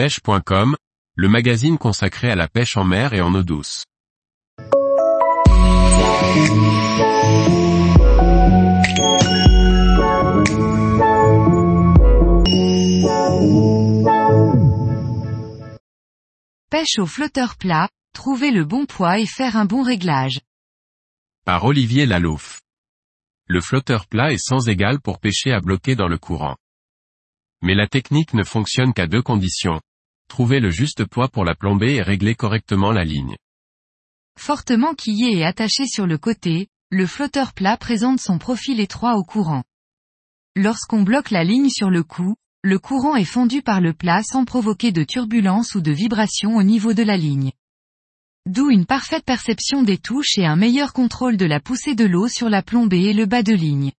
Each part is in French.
pêche.com, le magazine consacré à la pêche en mer et en eau douce. Pêche au flotteur plat, trouver le bon poids et faire un bon réglage. Par Olivier Lalouf. Le flotteur plat est sans égal pour pêcher à bloquer dans le courant. Mais la technique ne fonctionne qu'à deux conditions. Trouver le juste poids pour la plomber et régler correctement la ligne. Fortement quillé et attaché sur le côté, le flotteur plat présente son profil étroit au courant. Lorsqu'on bloque la ligne sur le cou, le courant est fendu par le plat sans provoquer de turbulence ou de vibration au niveau de la ligne. D'où une parfaite perception des touches et un meilleur contrôle de la poussée de l'eau sur la plombée et le bas de ligne.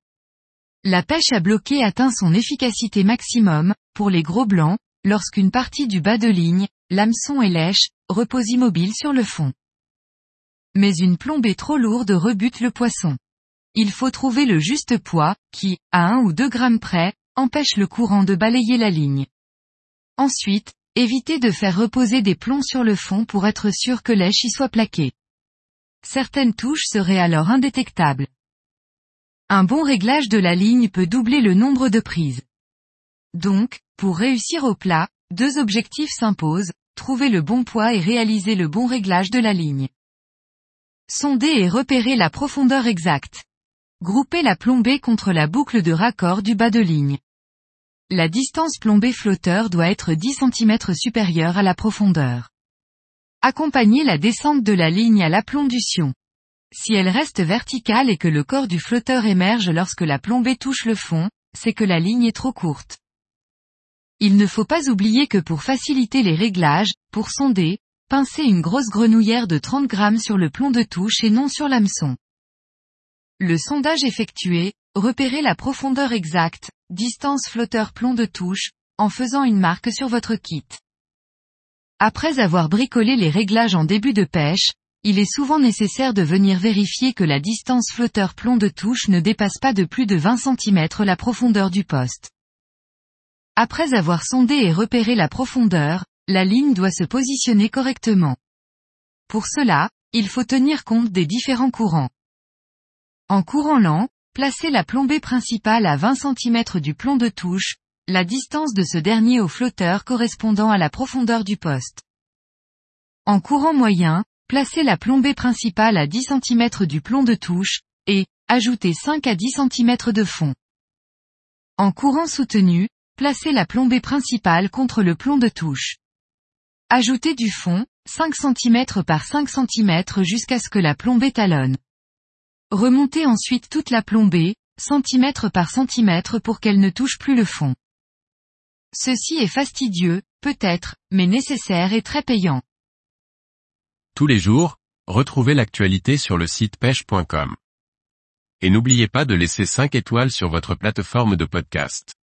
La pêche à bloquer atteint son efficacité maximum, pour les gros blancs, lorsqu'une partie du bas de ligne, l'hameçon et lèche, repose immobile sur le fond. Mais une plombée trop lourde rebute le poisson. Il faut trouver le juste poids, qui, à 1 ou 2 grammes près, empêche le courant de balayer la ligne. Ensuite, évitez de faire reposer des plombs sur le fond pour être sûr que l'èche y soit plaquée. Certaines touches seraient alors indétectables. Un bon réglage de la ligne peut doubler le nombre de prises. Donc, pour réussir au plat, deux objectifs s'imposent, trouver le bon poids et réaliser le bon réglage de la ligne. Sonder et repérer la profondeur exacte. Grouper la plombée contre la boucle de raccord du bas de ligne. La distance plombée flotteur doit être 10 cm supérieure à la profondeur. Accompagner la descente de la ligne à l'aplombution. Si elle reste verticale et que le corps du flotteur émerge lorsque la plombée touche le fond, c'est que la ligne est trop courte. Il ne faut pas oublier que pour faciliter les réglages, pour sonder, pincez une grosse grenouillère de 30 grammes sur le plomb de touche et non sur l'hameçon. Le sondage effectué, repérez la profondeur exacte, distance flotteur plomb de touche, en faisant une marque sur votre kit. Après avoir bricolé les réglages en début de pêche, il est souvent nécessaire de venir vérifier que la distance flotteur plomb de touche ne dépasse pas de plus de 20 cm la profondeur du poste. Après avoir sondé et repéré la profondeur, la ligne doit se positionner correctement. Pour cela, il faut tenir compte des différents courants. En courant lent, placez la plombée principale à 20 cm du plomb de touche, la distance de ce dernier au flotteur correspondant à la profondeur du poste. En courant moyen, placez la plombée principale à 10 cm du plomb de touche, et, ajoutez 5 à 10 cm de fond. En courant soutenu, placez la plombée principale contre le plomb de touche. Ajoutez du fond, 5 cm par 5 cm jusqu'à ce que la plombée talonne. Remontez ensuite toute la plombée, centimètre par centimètre pour qu'elle ne touche plus le fond. Ceci est fastidieux, peut-être, mais nécessaire et très payant. Tous les jours, retrouvez l'actualité sur le site pêche.com. Et n'oubliez pas de laisser 5 étoiles sur votre plateforme de podcast.